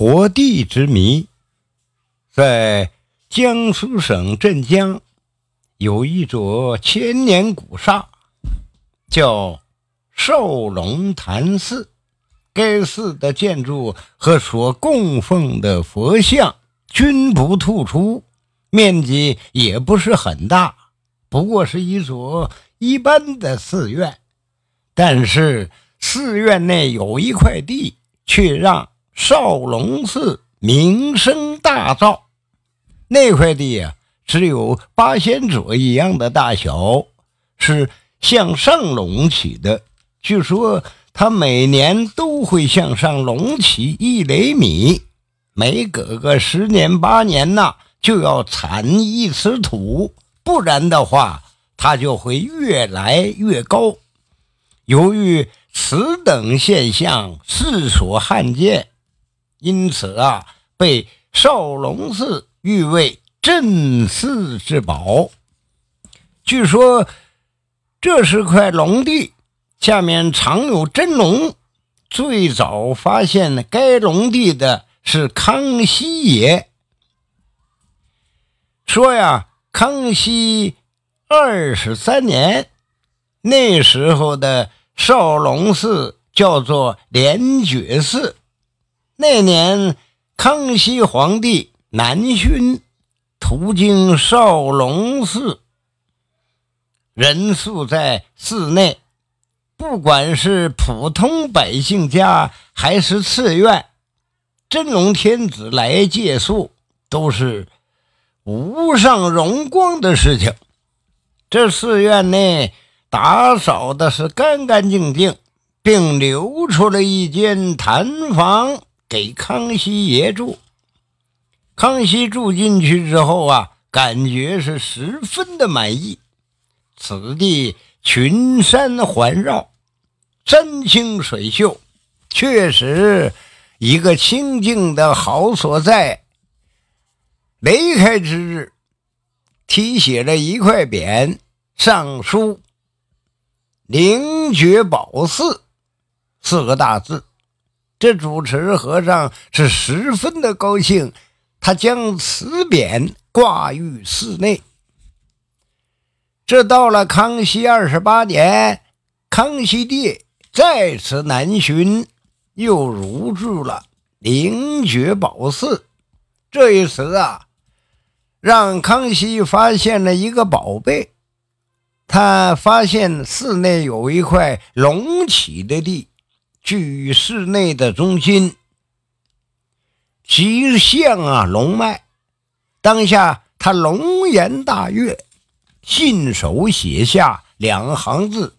活地之谜，在江苏省镇江有一座千年古刹，叫寿龙潭寺。该寺的建筑和所供奉的佛像均不突出，面积也不是很大，不过是一座一般的寺院。但是寺院内有一块地，却让少龙寺名声大噪。那块地呀，只有八仙桌一样的大小，是向上隆起的。据说。它每年都会向上隆起一厘米，每隔个十年八年呐，就要铲一次土，不然的话，它就会越来越高。由于此等现象世所罕见，因此啊，被少龙寺誉为镇寺之宝。据说这是块龙地。下面藏有真龙，最早发现该龙地的是康熙爷。说呀，康熙二十三年，那时候的少龙寺叫做莲觉寺。那年，康熙皇帝南巡，途经少龙寺，人宿在寺内。不管是普通百姓家还是寺院，真龙天子来借宿都是无上荣光的事情。这寺院内打扫的是干干净净，并留出了一间禅房给康熙爷住。康熙住进去之后啊，感觉是十分的满意。此地群山环绕。山清水秀，确实一个清静的好所在。离开之日，题写了一块匾，上书“灵觉宝寺”四个大字。这主持和尚是十分的高兴，他将此匾挂于寺内。这到了康熙二十八年，康熙帝。再次南巡，又入住了灵觉宝寺。这一次啊，让康熙发现了一个宝贝。他发现寺内有一块隆起的地，居室内的中心，其象啊龙脉。当下他龙颜大悦，信手写下两行字，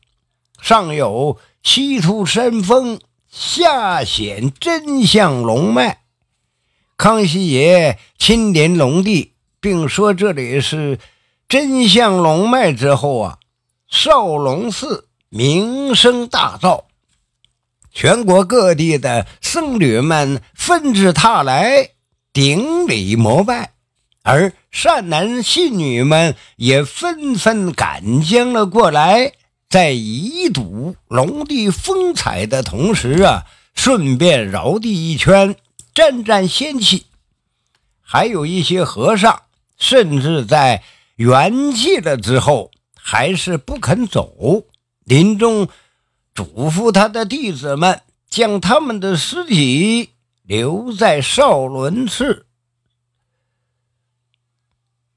上有。西出山峰，下显真相龙脉。康熙爷亲临龙地，并说这里是真相龙脉之后啊，少龙寺名声大噪，全国各地的僧侣们纷至沓来顶礼膜拜，而善男信女们也纷纷赶将了过来。在一睹龙帝风采的同时啊，顺便绕地一圈，沾沾仙气。还有一些和尚，甚至在圆寂了之后，还是不肯走。临终嘱咐他的弟子们，将他们的尸体留在少伦寺。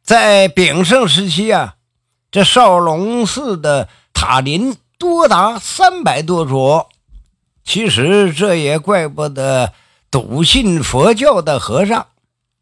在炳胜时期啊，这少龙寺的。塔林多达三百多座，其实这也怪不得笃信佛教的和尚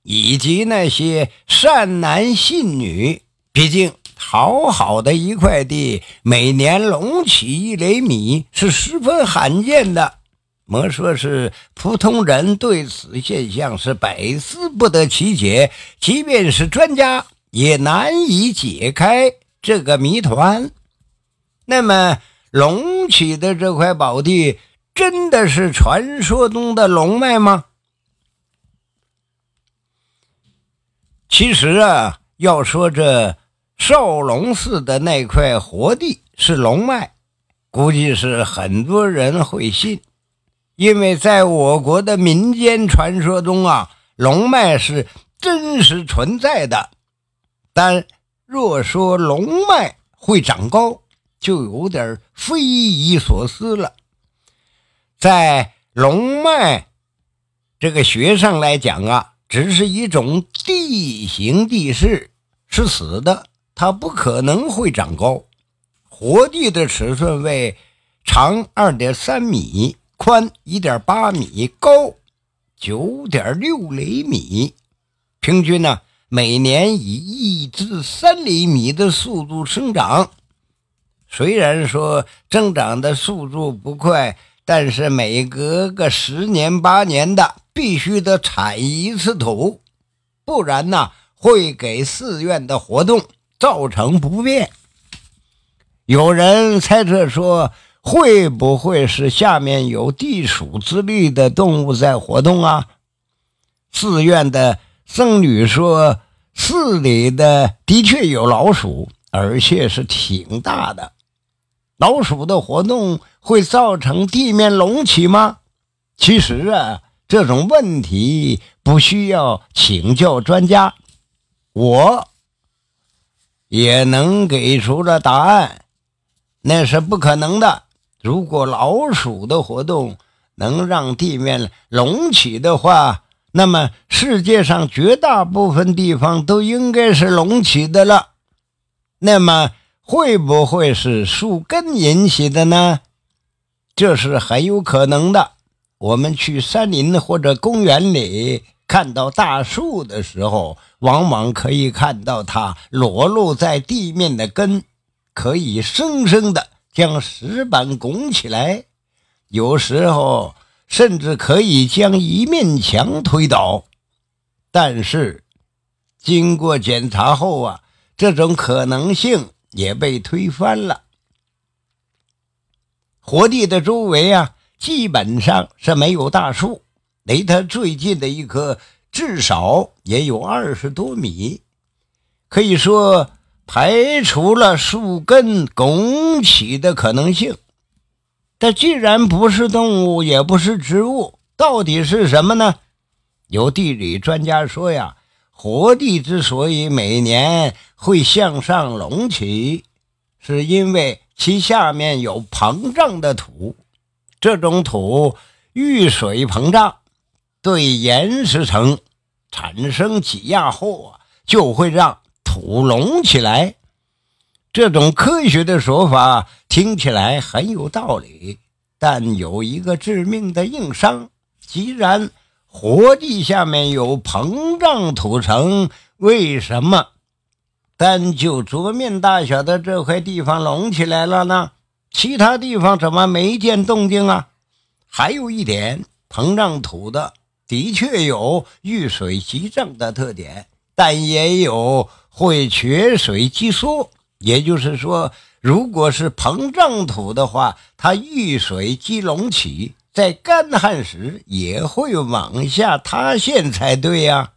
以及那些善男信女。毕竟，好好的一块地，每年隆起一厘米是十分罕见的。莫说是普通人对此现象是百思不得其解，即便是专家也难以解开这个谜团。那么，隆起的这块宝地真的是传说中的龙脉吗？其实啊，要说这少龙寺的那块活地是龙脉，估计是很多人会信，因为在我国的民间传说中啊，龙脉是真实存在的。但若说龙脉会长高，就有点匪夷所思了。在龙脉这个学上来讲啊，只是一种地形地势，是死的，它不可能会长高。活地的尺寸为长二点三米。宽一点八米，高九点六厘米，平均呢每年以一至三厘米的速度生长。虽然说增长的速度不快，但是每隔个十年八年的必须得铲一次土，不然呢会给寺院的活动造成不便。有人猜测说。会不会是下面有地鼠之类的动物在活动啊？寺院的僧侣说，寺里的的确有老鼠，而且是挺大的。老鼠的活动会造成地面隆起吗？其实啊，这种问题不需要请教专家，我也能给出了答案，那是不可能的。如果老鼠的活动能让地面隆起的话，那么世界上绝大部分地方都应该是隆起的了。那么会不会是树根引起的呢？这是很有可能的。我们去山林或者公园里看到大树的时候，往往可以看到它裸露在地面的根，可以生生的。将石板拱起来，有时候甚至可以将一面墙推倒。但是经过检查后啊，这种可能性也被推翻了。活地的周围啊，基本上是没有大树，离它最近的一棵至少也有二十多米，可以说。排除了树根拱起的可能性，但既然不是动物，也不是植物，到底是什么呢？有地理专家说呀，活地之所以每年会向上隆起，是因为其下面有膨胀的土，这种土遇水膨胀，对岩石层产生挤压后啊，就会让。土隆起来，这种科学的说法听起来很有道理，但有一个致命的硬伤：既然活地下面有膨胀土层，为什么单就桌面大小的这块地方隆起来了呢？其他地方怎么没见动静啊？还有一点，膨胀土的的确有遇水即胀的特点，但也有。会缺水即缩，也就是说，如果是膨胀土的话，它遇水即隆起，在干旱时也会往下塌陷才对呀。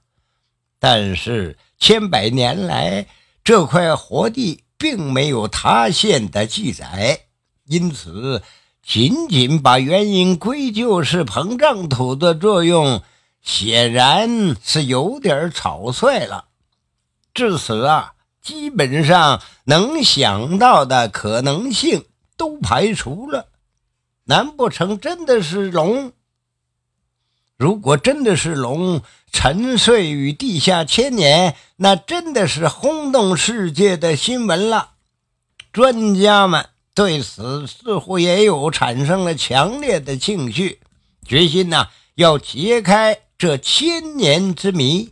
但是千百年来，这块活地并没有塌陷的记载，因此，仅仅把原因归咎是膨胀土的作用，显然是有点草率了。至此啊，基本上能想到的可能性都排除了。难不成真的是龙？如果真的是龙沉睡于地下千年，那真的是轰动世界的新闻了。专家们对此似乎也有产生了强烈的兴趣，决心呢要揭开这千年之谜。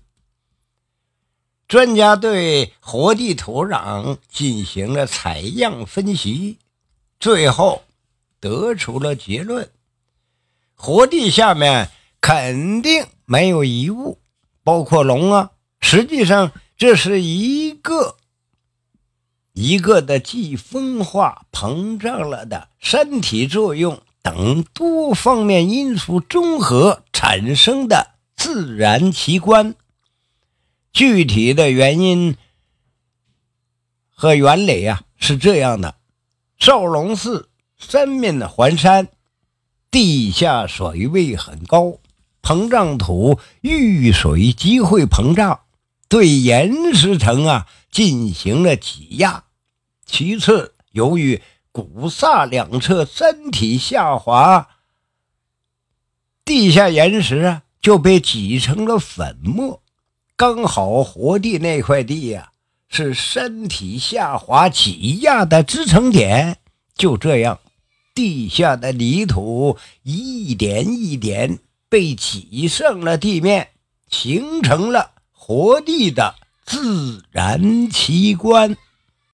专家对活地土壤进行了采样分析，最后得出了结论：活地下面肯定没有遗物，包括龙啊。实际上，这是一个一个的既风化、膨胀了的山体作用等多方面因素综合产生的自然奇观。具体的原因和原理啊是这样的：少龙寺三面环山，地下水位很高，膨胀土遇水即会膨胀，对岩石层啊进行了挤压。其次，由于古萨两侧山体下滑，地下岩石啊就被挤成了粉末。刚好活地那块地呀，是山体下滑挤压的支撑点。就这样，地下的泥土一点一点被挤上了地面，形成了活地的自然奇观。